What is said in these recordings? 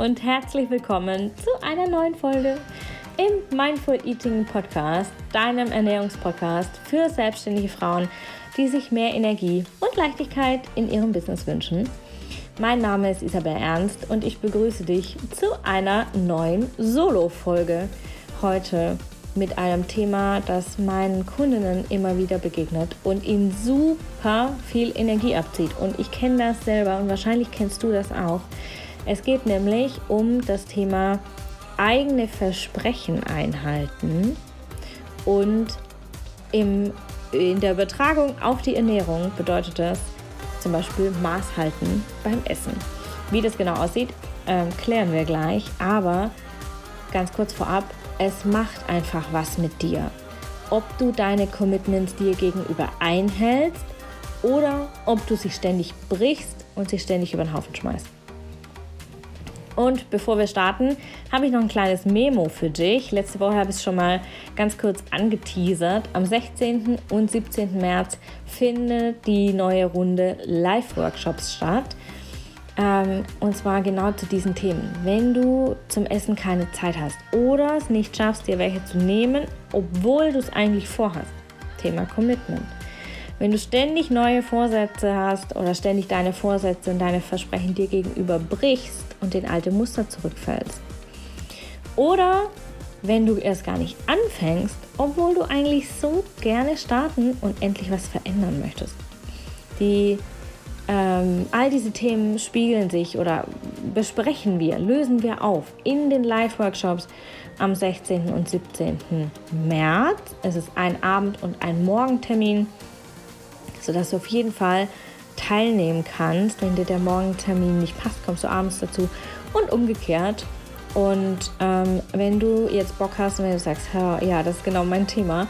und herzlich willkommen zu einer neuen Folge im Mindful Eating Podcast, deinem Ernährungspodcast für selbstständige Frauen, die sich mehr Energie und Leichtigkeit in ihrem Business wünschen. Mein Name ist Isabel Ernst und ich begrüße dich zu einer neuen Solo-Folge. Heute mit einem Thema, das meinen Kundinnen immer wieder begegnet und ihnen super viel Energie abzieht. Und ich kenne das selber und wahrscheinlich kennst du das auch. Es geht nämlich um das Thema eigene Versprechen einhalten und im, in der Übertragung auf die Ernährung bedeutet das zum Beispiel Maß halten beim Essen. Wie das genau aussieht, äh, klären wir gleich, aber ganz kurz vorab, es macht einfach was mit dir. Ob du deine Commitments dir gegenüber einhältst oder ob du sie ständig brichst und sie ständig über den Haufen schmeißt. Und bevor wir starten, habe ich noch ein kleines Memo für dich. Letzte Woche habe ich es schon mal ganz kurz angeteasert. Am 16. und 17. März findet die neue Runde Live-Workshops statt. Ähm, und zwar genau zu diesen Themen. Wenn du zum Essen keine Zeit hast oder es nicht schaffst, dir welche zu nehmen, obwohl du es eigentlich vorhast. Thema Commitment. Wenn du ständig neue Vorsätze hast oder ständig deine Vorsätze und deine Versprechen dir gegenüber brichst und in alte Muster zurückfällst. Oder wenn du erst gar nicht anfängst, obwohl du eigentlich so gerne starten und endlich was verändern möchtest. Die ähm, all diese Themen spiegeln sich oder besprechen wir, lösen wir auf in den Live-Workshops am 16. und 17. März. Es ist ein Abend- und ein Morgentermin, sodass du auf jeden Fall teilnehmen kannst. Wenn dir der Morgentermin nicht passt, kommst du abends dazu und umgekehrt. Und ähm, wenn du jetzt Bock hast und wenn du sagst, ja, das ist genau mein Thema,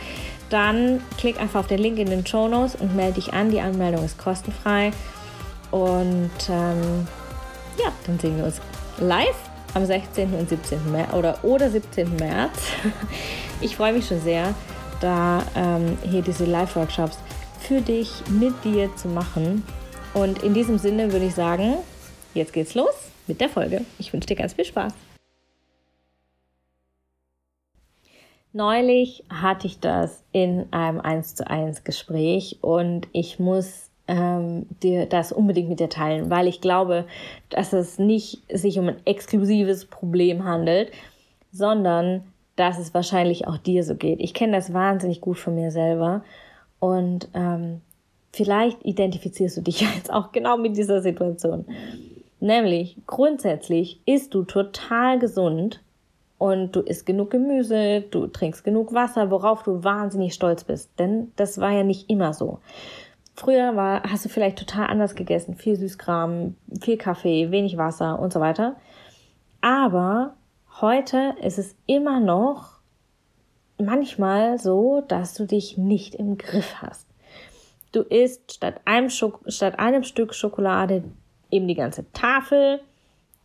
dann klick einfach auf den Link in den Show Notes und melde dich an. Die Anmeldung ist kostenfrei. Und ähm, ja, dann sehen wir uns live am 16. und 17. März oder, oder 17. März. Ich freue mich schon sehr, da ähm, hier diese Live-Workshops für dich mit dir zu machen. Und in diesem Sinne würde ich sagen, jetzt geht's los mit der Folge. Ich wünsche dir ganz viel Spaß. Neulich hatte ich das in einem 1 zu 1 Gespräch und ich muss ähm, dir das unbedingt mit dir teilen, weil ich glaube, dass es nicht sich um ein exklusives Problem handelt, sondern dass es wahrscheinlich auch dir so geht. Ich kenne das wahnsinnig gut von mir selber und ähm, vielleicht identifizierst du dich jetzt auch genau mit dieser Situation. Nämlich grundsätzlich isst du total gesund und du isst genug Gemüse, du trinkst genug Wasser, worauf du wahnsinnig stolz bist. Denn das war ja nicht immer so. Früher war, hast du vielleicht total anders gegessen. Viel Süßkram, viel Kaffee, wenig Wasser und so weiter. Aber heute ist es immer noch manchmal so, dass du dich nicht im Griff hast. Du isst statt einem, Schok statt einem Stück Schokolade eben die ganze Tafel.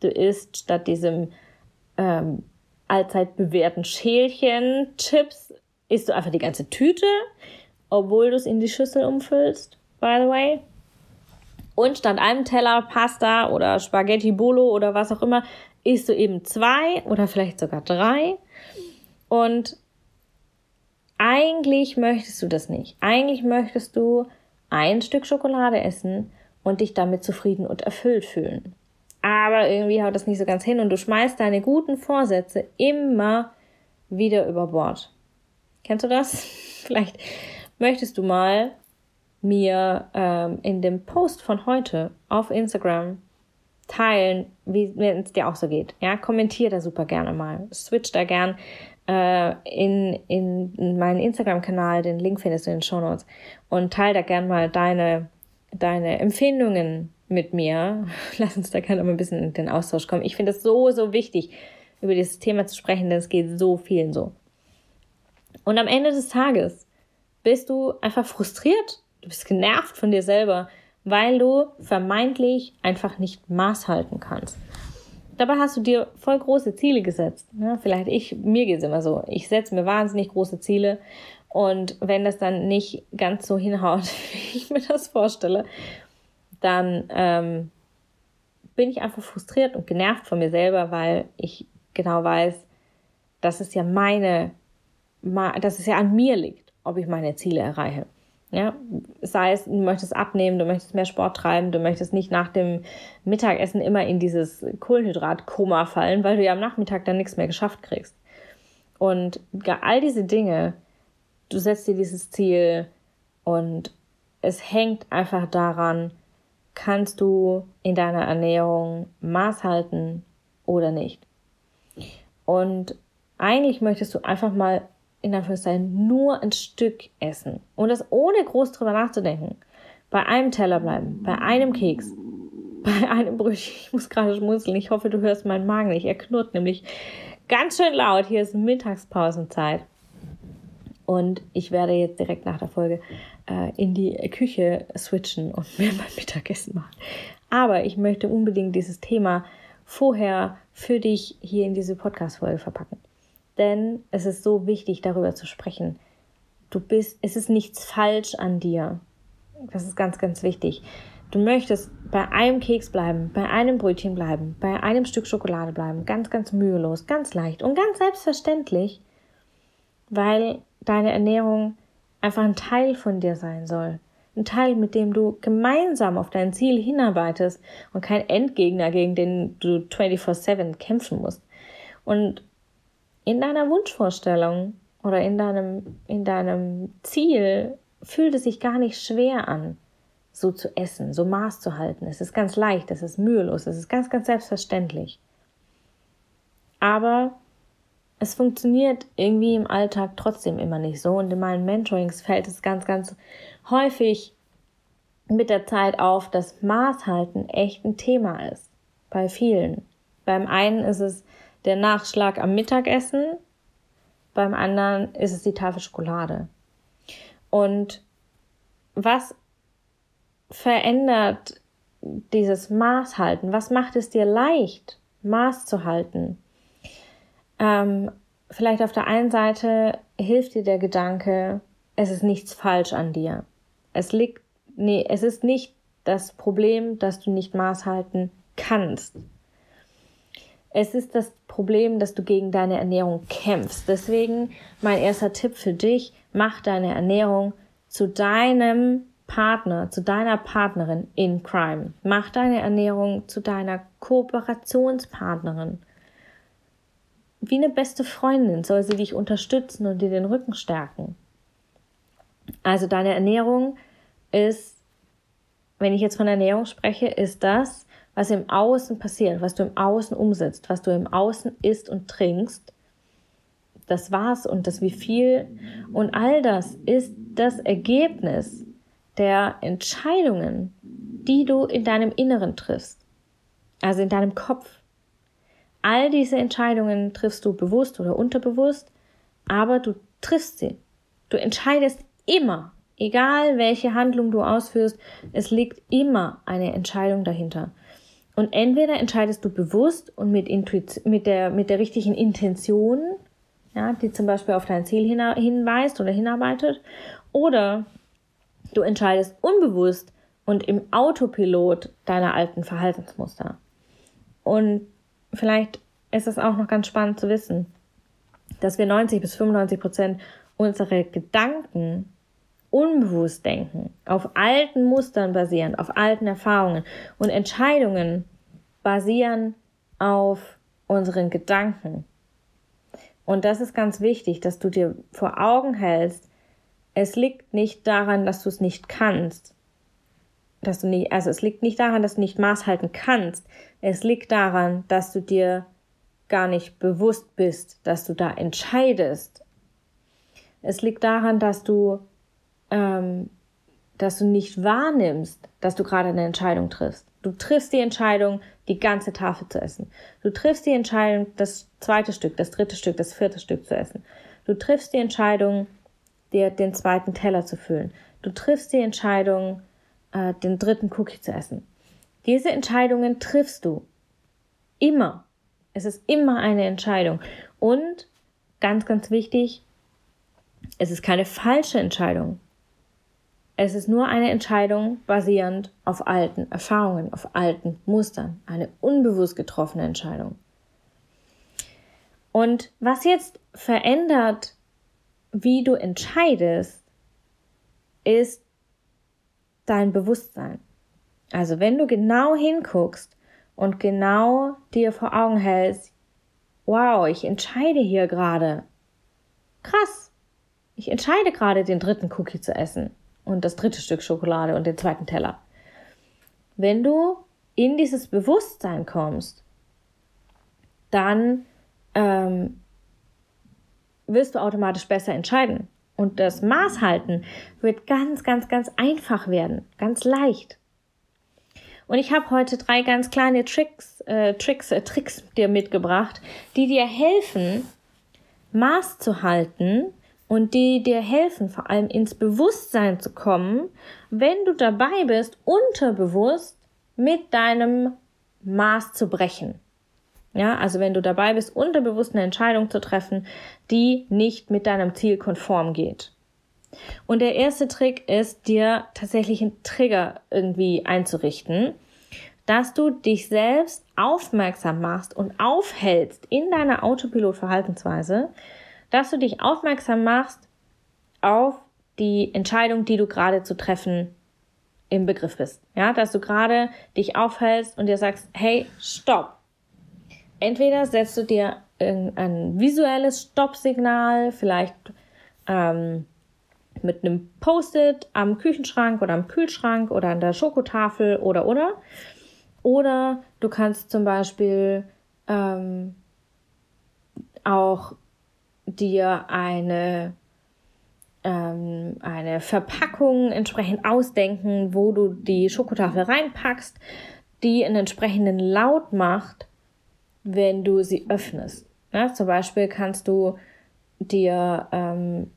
Du isst statt diesem ähm, allzeit bewährten Schälchen Chips, isst du einfach die ganze Tüte, obwohl du es in die Schüssel umfüllst by the way. Und statt einem Teller Pasta oder Spaghetti Bolo oder was auch immer, isst du eben zwei oder vielleicht sogar drei. Und eigentlich möchtest du das nicht. Eigentlich möchtest du ein Stück Schokolade essen und dich damit zufrieden und erfüllt fühlen. Aber irgendwie haut das nicht so ganz hin und du schmeißt deine guten Vorsätze immer wieder über Bord. Kennst du das? Vielleicht möchtest du mal mir ähm, in dem Post von heute auf Instagram teilen, wie es dir auch so geht. Ja, kommentier da super gerne mal. Switch da gern in, in meinen Instagram-Kanal, den Link findest du in den Show Notes und teile da gern mal deine, deine Empfindungen mit mir. Lass uns da gerne mal ein bisschen in den Austausch kommen. Ich finde es so, so wichtig, über dieses Thema zu sprechen, denn es geht so vielen so. Und am Ende des Tages bist du einfach frustriert Du bist genervt von dir selber, weil du vermeintlich einfach nicht Maß halten kannst. Dabei hast du dir voll große Ziele gesetzt. Ja, vielleicht ich, mir geht es immer so. Ich setze mir wahnsinnig große Ziele und wenn das dann nicht ganz so hinhaut, wie ich mir das vorstelle, dann, ähm, bin ich einfach frustriert und genervt von mir selber, weil ich genau weiß, dass es ja meine, dass es ja an mir liegt, ob ich meine Ziele erreiche. Ja, sei es, du möchtest abnehmen, du möchtest mehr Sport treiben, du möchtest nicht nach dem Mittagessen immer in dieses Kohlenhydratkoma fallen, weil du ja am Nachmittag dann nichts mehr geschafft kriegst. Und all diese Dinge, du setzt dir dieses Ziel und es hängt einfach daran, kannst du in deiner Ernährung Maß halten oder nicht. Und eigentlich möchtest du einfach mal in Anführungszeichen nur ein Stück essen und das ohne groß drüber nachzudenken. Bei einem Teller bleiben, bei einem Keks, bei einem Brötchen. Ich muss gerade schmunzeln. Ich hoffe, du hörst meinen Magen nicht. Er knurrt nämlich ganz schön laut. Hier ist Mittagspausenzeit. Und ich werde jetzt direkt nach der Folge äh, in die Küche switchen und mir mein Mittagessen machen. Aber ich möchte unbedingt dieses Thema vorher für dich hier in diese Podcast-Folge verpacken. Denn es ist so wichtig, darüber zu sprechen. Du bist, es ist nichts falsch an dir. Das ist ganz, ganz wichtig. Du möchtest bei einem Keks bleiben, bei einem Brötchen bleiben, bei einem Stück Schokolade bleiben, ganz, ganz mühelos, ganz leicht und ganz selbstverständlich, weil deine Ernährung einfach ein Teil von dir sein soll. Ein Teil, mit dem du gemeinsam auf dein Ziel hinarbeitest und kein Endgegner, gegen den du 24-7 kämpfen musst. Und in deiner Wunschvorstellung oder in deinem, in deinem Ziel fühlt es sich gar nicht schwer an, so zu essen, so Maß zu halten. Es ist ganz leicht, es ist mühelos, es ist ganz, ganz selbstverständlich. Aber es funktioniert irgendwie im Alltag trotzdem immer nicht so. Und in meinen Mentorings fällt es ganz, ganz häufig mit der Zeit auf, dass Maßhalten echt ein Thema ist. Bei vielen. Beim einen ist es der Nachschlag am Mittagessen, beim anderen ist es die Tafel Schokolade. Und was verändert dieses Maßhalten? Was macht es dir leicht, Maß zu halten? Ähm, vielleicht auf der einen Seite hilft dir der Gedanke, es ist nichts falsch an dir. Es liegt, nee, es ist nicht das Problem, dass du nicht Maß halten kannst. Es ist das Problem, dass du gegen deine Ernährung kämpfst. Deswegen mein erster Tipp für dich, mach deine Ernährung zu deinem Partner, zu deiner Partnerin in Crime. Mach deine Ernährung zu deiner Kooperationspartnerin wie eine beste Freundin soll sie dich unterstützen und dir den Rücken stärken. Also deine Ernährung ist, wenn ich jetzt von Ernährung spreche, ist das, was im Außen passiert, was du im Außen umsetzt, was du im Außen isst und trinkst. Das war's und das wie viel. Und all das ist das Ergebnis der Entscheidungen, die du in deinem Inneren triffst. Also in deinem Kopf. All diese Entscheidungen triffst du bewusst oder unterbewusst, aber du triffst sie. Du entscheidest immer, egal welche Handlung du ausführst, es liegt immer eine Entscheidung dahinter. Und entweder entscheidest du bewusst und mit, Intuition, mit, der, mit der richtigen Intention, ja, die zum Beispiel auf dein Ziel hinweist oder hinarbeitet, oder du entscheidest unbewusst und im Autopilot deiner alten Verhaltensmuster. Und vielleicht ist es auch noch ganz spannend zu wissen, dass wir 90 bis 95 Prozent unserer Gedanken unbewusst denken, auf alten Mustern basieren, auf alten Erfahrungen und Entscheidungen basieren auf unseren Gedanken. Und das ist ganz wichtig, dass du dir vor Augen hältst, es liegt nicht daran, dass du es nicht kannst, dass du nicht, also es liegt nicht daran, dass du nicht Maß halten kannst. Es liegt daran, dass du dir gar nicht bewusst bist, dass du da entscheidest. Es liegt daran, dass du, ähm, dass du nicht wahrnimmst, dass du gerade eine Entscheidung triffst. Du triffst die Entscheidung, die ganze Tafel zu essen. Du triffst die Entscheidung, das zweite Stück, das dritte Stück, das vierte Stück zu essen. Du triffst die Entscheidung, dir den zweiten Teller zu füllen. Du triffst die Entscheidung, äh, den dritten Cookie zu essen. Diese Entscheidungen triffst du. Immer. Es ist immer eine Entscheidung. Und ganz, ganz wichtig, es ist keine falsche Entscheidung. Es ist nur eine Entscheidung basierend auf alten Erfahrungen, auf alten Mustern. Eine unbewusst getroffene Entscheidung. Und was jetzt verändert, wie du entscheidest, ist dein Bewusstsein. Also wenn du genau hinguckst und genau dir vor Augen hältst, wow, ich entscheide hier gerade. Krass. Ich entscheide gerade, den dritten Cookie zu essen und das dritte Stück Schokolade und den zweiten Teller. Wenn du in dieses Bewusstsein kommst, dann ähm, wirst du automatisch besser entscheiden. Und das Maß halten wird ganz, ganz, ganz einfach werden, ganz leicht. Und ich habe heute drei ganz kleine Tricks, äh, Tricks, äh, Tricks dir mitgebracht, die dir helfen, Maß zu halten und die dir helfen, vor allem ins Bewusstsein zu kommen, wenn du dabei bist, unterbewusst mit deinem Maß zu brechen. Ja, also wenn du dabei bist, unterbewusst eine Entscheidung zu treffen, die nicht mit deinem Ziel konform geht. Und der erste Trick ist, dir tatsächlich einen Trigger irgendwie einzurichten, dass du dich selbst aufmerksam machst und aufhältst in deiner Autopilot-Verhaltensweise, dass du dich aufmerksam machst auf die Entscheidung, die du gerade zu treffen im Begriff bist. Ja, dass du gerade dich aufhältst und dir sagst, hey, stopp entweder setzt du dir ein visuelles Stoppsignal, vielleicht ähm, mit einem Post-it am Küchenschrank oder am Kühlschrank oder an der Schokotafel oder oder. Oder du kannst zum Beispiel ähm, auch dir eine, ähm, eine Verpackung entsprechend ausdenken, wo du die Schokotafel reinpackst, die einen entsprechenden Laut macht, wenn du sie öffnest. Ja, zum Beispiel kannst du dir ähm,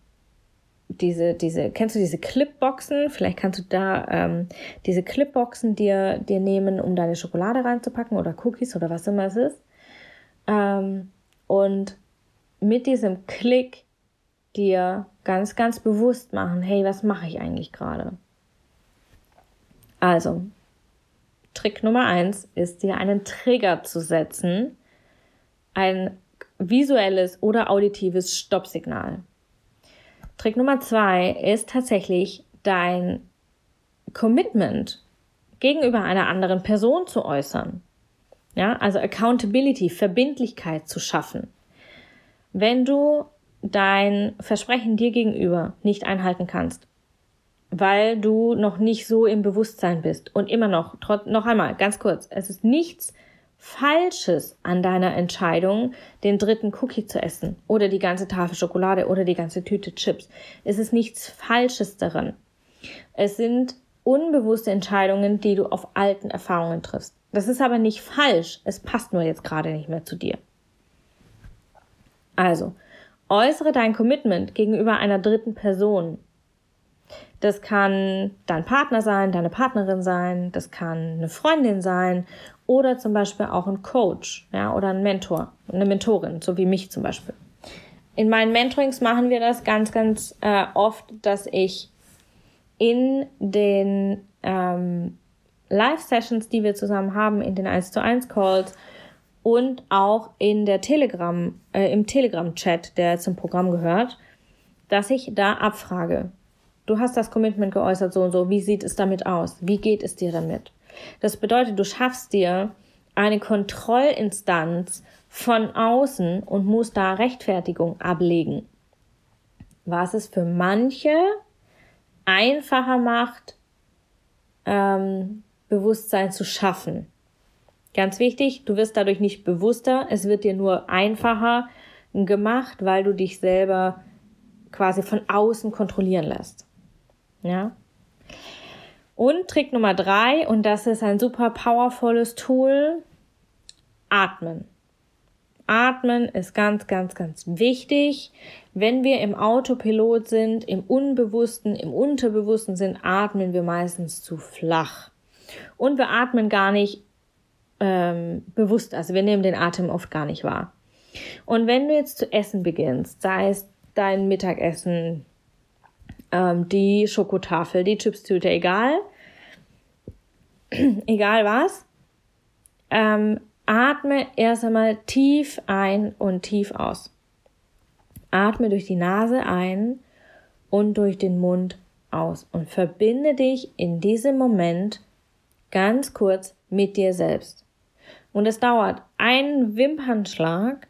diese, diese, kennst du diese Clipboxen? Vielleicht kannst du da ähm, diese Clipboxen dir, dir nehmen, um deine Schokolade reinzupacken oder Cookies oder was immer es ist. Ähm, und mit diesem Klick dir ganz, ganz bewusst machen, hey, was mache ich eigentlich gerade? Also, Trick Nummer eins ist, dir einen Trigger zu setzen, ein visuelles oder auditives Stoppsignal. Trick Nummer zwei ist tatsächlich dein Commitment gegenüber einer anderen Person zu äußern. Ja, also Accountability, Verbindlichkeit zu schaffen. Wenn du dein Versprechen dir gegenüber nicht einhalten kannst, weil du noch nicht so im Bewusstsein bist und immer noch, noch einmal, ganz kurz, es ist nichts Falsches an deiner Entscheidung, den dritten Cookie zu essen oder die ganze Tafel Schokolade oder die ganze Tüte Chips. Es ist nichts Falsches daran. Es sind unbewusste Entscheidungen, die du auf alten Erfahrungen triffst. Das ist aber nicht falsch. Es passt nur jetzt gerade nicht mehr zu dir. Also, äußere dein Commitment gegenüber einer dritten Person. Das kann dein Partner sein, deine Partnerin sein, das kann eine Freundin sein oder zum Beispiel auch ein Coach, ja, oder ein Mentor, eine Mentorin, so wie mich zum Beispiel. In meinen Mentorings machen wir das ganz, ganz äh, oft, dass ich in den ähm, Live-Sessions, die wir zusammen haben, in den 1 zu 1 Calls und auch in der Telegram, äh, im Telegram-Chat, der zum Programm gehört, dass ich da abfrage. Du hast das Commitment geäußert, so und so. Wie sieht es damit aus? Wie geht es dir damit? Das bedeutet, du schaffst dir eine Kontrollinstanz von außen und musst da Rechtfertigung ablegen. Was es für manche einfacher macht, ähm, Bewusstsein zu schaffen. Ganz wichtig, du wirst dadurch nicht bewusster, es wird dir nur einfacher gemacht, weil du dich selber quasi von außen kontrollieren lässt. Ja? Und Trick Nummer drei, und das ist ein super powervolles Tool, atmen. Atmen ist ganz, ganz, ganz wichtig. Wenn wir im Autopilot sind, im Unbewussten, im Unterbewussten sind, atmen wir meistens zu flach. Und wir atmen gar nicht ähm, bewusst, also wir nehmen den Atem oft gar nicht wahr. Und wenn du jetzt zu essen beginnst, sei es dein Mittagessen, ähm, die Schokotafel, die Chipstüte, egal. egal was. Ähm, atme erst einmal tief ein und tief aus. Atme durch die Nase ein und durch den Mund aus und verbinde dich in diesem Moment ganz kurz mit dir selbst. Und es dauert einen Wimpernschlag,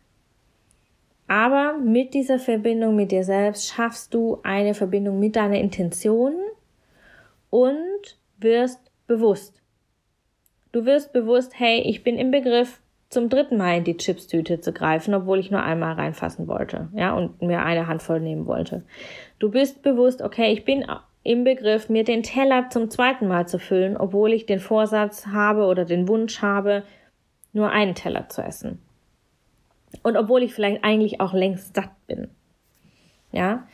aber mit dieser Verbindung mit dir selbst schaffst du eine Verbindung mit deiner Intention und wirst bewusst. Du wirst bewusst, hey, ich bin im Begriff, zum dritten Mal in die Chipstüte zu greifen, obwohl ich nur einmal reinfassen wollte, ja, und mir eine Handvoll nehmen wollte. Du bist bewusst, okay, ich bin im Begriff, mir den Teller zum zweiten Mal zu füllen, obwohl ich den Vorsatz habe oder den Wunsch habe, nur einen Teller zu essen. Und obwohl ich vielleicht eigentlich auch längst satt bin. Ja,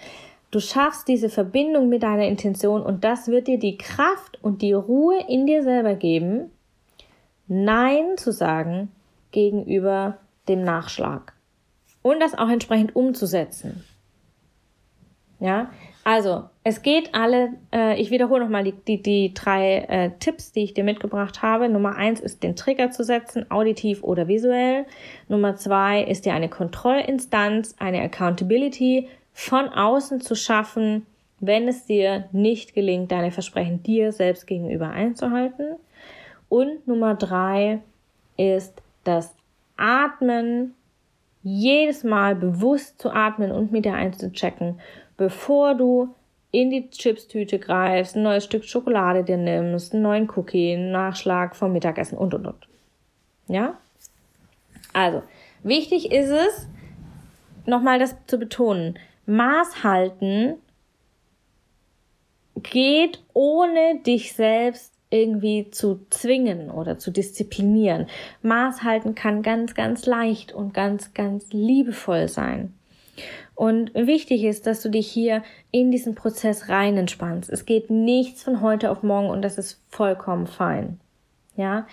du schaffst diese Verbindung mit deiner Intention und das wird dir die Kraft und die Ruhe in dir selber geben, Nein zu sagen gegenüber dem Nachschlag und das auch entsprechend umzusetzen. Ja, also es geht alle, äh, ich wiederhole nochmal die, die, die drei äh, Tipps, die ich dir mitgebracht habe. Nummer eins ist, den Trigger zu setzen, auditiv oder visuell. Nummer zwei ist dir eine Kontrollinstanz, eine Accountability von außen zu schaffen, wenn es dir nicht gelingt, deine Versprechen dir selbst gegenüber einzuhalten. Und Nummer drei ist das Atmen, jedes Mal bewusst zu atmen und mit dir einzuchecken, bevor du in die Chipstüte greifst, ein neues Stück Schokolade dir nimmst, einen neuen Cookie, einen Nachschlag vom Mittagessen und und und. Ja? Also, wichtig ist es, nochmal das zu betonen. Maß halten geht ohne dich selbst irgendwie zu zwingen oder zu disziplinieren. Maß halten kann ganz, ganz leicht und ganz, ganz liebevoll sein. Und wichtig ist, dass du dich hier in diesen Prozess rein entspannst. Es geht nichts von heute auf morgen und das ist vollkommen fein. Ja?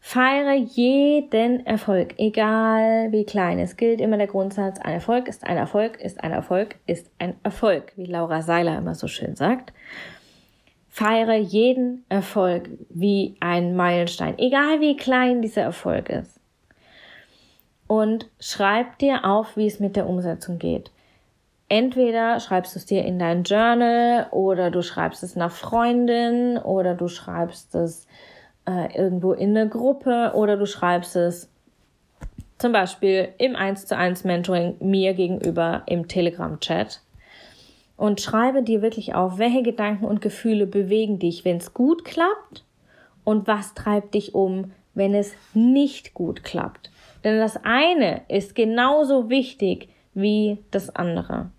Feiere jeden Erfolg, egal wie klein. Es gilt immer der Grundsatz, ein Erfolg ist ein Erfolg, ist ein Erfolg, ist ein Erfolg, wie Laura Seiler immer so schön sagt. Feiere jeden Erfolg wie ein Meilenstein, egal wie klein dieser Erfolg ist. Und schreib dir auf, wie es mit der Umsetzung geht. Entweder schreibst du es dir in dein Journal oder du schreibst es nach Freundin oder du schreibst es äh, irgendwo in eine Gruppe oder du schreibst es zum Beispiel im 1 zu 1 Mentoring mir gegenüber im Telegram-Chat und schreibe dir wirklich auf, welche Gedanken und Gefühle bewegen dich, wenn es gut klappt und was treibt dich um, wenn es nicht gut klappt. Denn das eine ist genauso wichtig wie das andere.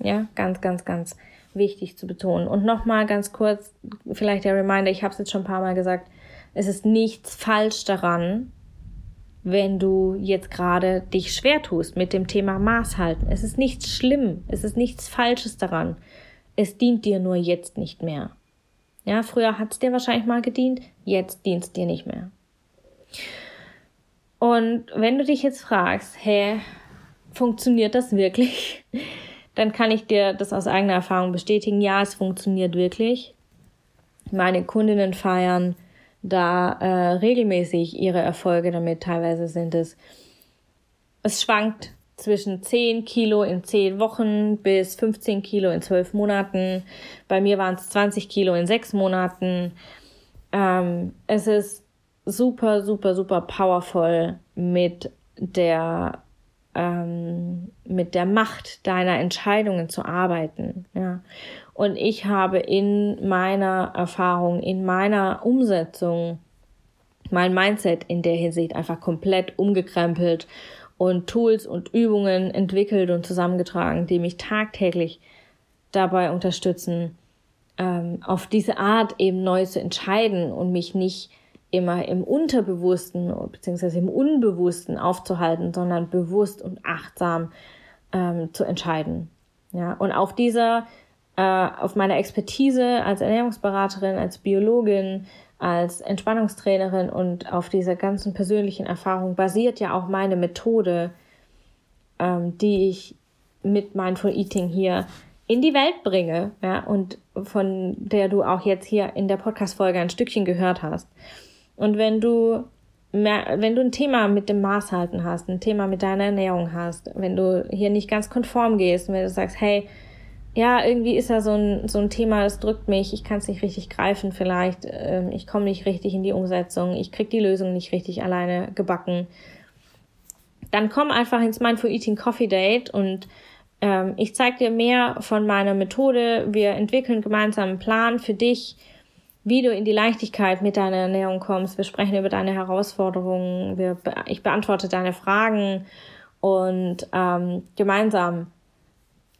Ja, ganz, ganz, ganz wichtig zu betonen. Und nochmal ganz kurz, vielleicht der Reminder, ich habe es jetzt schon ein paar Mal gesagt, es ist nichts falsch daran, wenn du jetzt gerade dich schwer tust mit dem Thema Maß halten. Es ist nichts schlimm, es ist nichts Falsches daran. Es dient dir nur jetzt nicht mehr. Ja, früher hat es dir wahrscheinlich mal gedient, jetzt dient es dir nicht mehr. Und wenn du dich jetzt fragst, hä, funktioniert das wirklich? Dann kann ich dir das aus eigener Erfahrung bestätigen. Ja, es funktioniert wirklich. Meine Kundinnen feiern da äh, regelmäßig ihre Erfolge damit. Teilweise sind es, es schwankt zwischen 10 Kilo in 10 Wochen bis 15 Kilo in 12 Monaten. Bei mir waren es 20 Kilo in 6 Monaten. Ähm, es ist super, super, super powerful mit der ähm, mit der Macht deiner Entscheidungen zu arbeiten. Ja. Und ich habe in meiner Erfahrung, in meiner Umsetzung mein Mindset in der Hinsicht einfach komplett umgekrempelt und Tools und Übungen entwickelt und zusammengetragen, die mich tagtäglich dabei unterstützen, ähm, auf diese Art eben neu zu entscheiden und mich nicht immer im Unterbewussten bzw. im Unbewussten aufzuhalten, sondern bewusst und achtsam ähm, zu entscheiden. Ja, und auf dieser, äh, auf meiner Expertise als Ernährungsberaterin, als Biologin, als Entspannungstrainerin und auf dieser ganzen persönlichen Erfahrung basiert ja auch meine Methode, ähm, die ich mit Mindful Eating hier in die Welt bringe, ja, und von der du auch jetzt hier in der Podcast-Folge ein Stückchen gehört hast. Und wenn du mehr, wenn du ein Thema mit dem Maßhalten hast, ein Thema mit deiner Ernährung hast, wenn du hier nicht ganz konform gehst, wenn du sagst, hey, ja, irgendwie ist da so ein, so ein Thema, das drückt mich, ich kann es nicht richtig greifen vielleicht, ähm, ich komme nicht richtig in die Umsetzung, ich krieg die Lösung nicht richtig alleine gebacken, dann komm einfach ins Mindful Eating Coffee Date und ähm, ich zeige dir mehr von meiner Methode. Wir entwickeln gemeinsam einen Plan für dich, wie du in die Leichtigkeit mit deiner Ernährung kommst. Wir sprechen über deine Herausforderungen, wir, ich beantworte deine Fragen und ähm, gemeinsam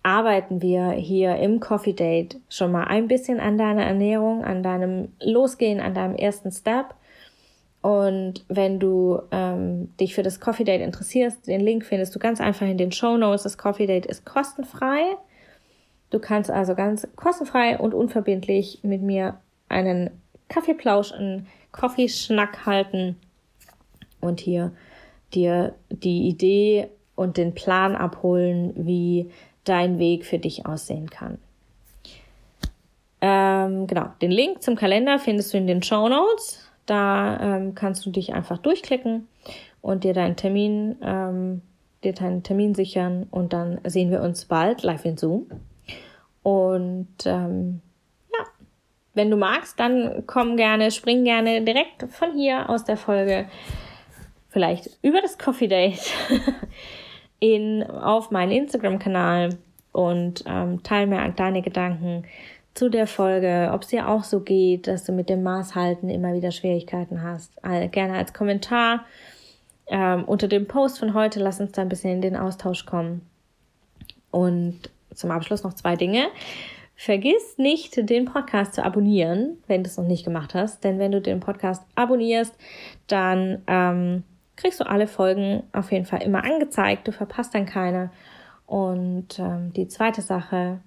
arbeiten wir hier im Coffee Date schon mal ein bisschen an deiner Ernährung, an deinem Losgehen, an deinem ersten Step. Und wenn du ähm, dich für das Coffee Date interessierst, den Link findest du ganz einfach in den Show Notes. Das Coffee Date ist kostenfrei. Du kannst also ganz kostenfrei und unverbindlich mit mir einen Kaffeeplausch, einen Coffeeschnack halten und hier dir die Idee und den Plan abholen, wie dein Weg für dich aussehen kann. Ähm, genau, den Link zum Kalender findest du in den Show Notes. Da ähm, kannst du dich einfach durchklicken und dir deinen Termin, ähm, dir deinen Termin sichern und dann sehen wir uns bald live in Zoom. Und ähm, wenn du magst, dann komm gerne, spring gerne direkt von hier aus der Folge, vielleicht über das Coffee Date in, auf meinen Instagram-Kanal und ähm, teile mir deine Gedanken zu der Folge, ob es dir auch so geht, dass du mit dem Maßhalten immer wieder Schwierigkeiten hast. Also gerne als Kommentar ähm, unter dem Post von heute. Lass uns da ein bisschen in den Austausch kommen. Und zum Abschluss noch zwei Dinge. Vergiss nicht, den Podcast zu abonnieren, wenn du es noch nicht gemacht hast. Denn wenn du den Podcast abonnierst, dann ähm, kriegst du alle Folgen auf jeden Fall immer angezeigt. Du verpasst dann keine. Und ähm, die zweite Sache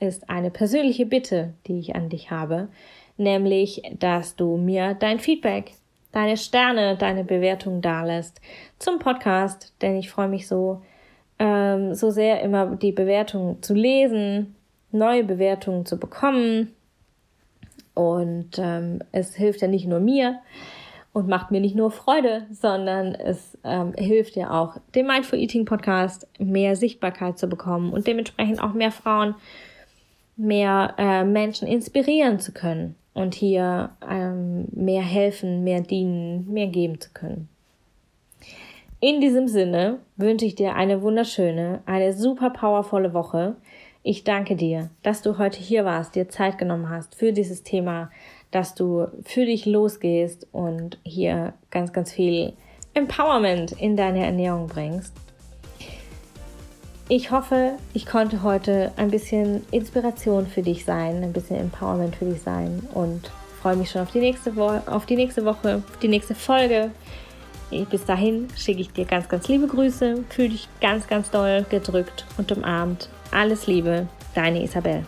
ist eine persönliche Bitte, die ich an dich habe, nämlich, dass du mir dein Feedback, deine Sterne, deine Bewertung dalässt zum Podcast, denn ich freue mich so, ähm, so sehr immer die Bewertungen zu lesen, neue Bewertungen zu bekommen. Und ähm, es hilft ja nicht nur mir, und macht mir nicht nur Freude, sondern es ähm, hilft ja auch, dem Mindful Eating Podcast mehr Sichtbarkeit zu bekommen und dementsprechend auch mehr Frauen, mehr äh, Menschen inspirieren zu können und hier ähm, mehr helfen, mehr dienen, mehr geben zu können. In diesem Sinne wünsche ich dir eine wunderschöne, eine super powervolle Woche. Ich danke dir, dass du heute hier warst, dir Zeit genommen hast für dieses Thema dass du für dich losgehst und hier ganz, ganz viel Empowerment in deine Ernährung bringst. Ich hoffe, ich konnte heute ein bisschen Inspiration für dich sein, ein bisschen Empowerment für dich sein und freue mich schon auf die nächste, Wo auf die nächste Woche, auf die nächste Folge. Bis dahin schicke ich dir ganz, ganz liebe Grüße, fühle dich ganz, ganz doll gedrückt und umarmt. Alles Liebe, deine Isabel.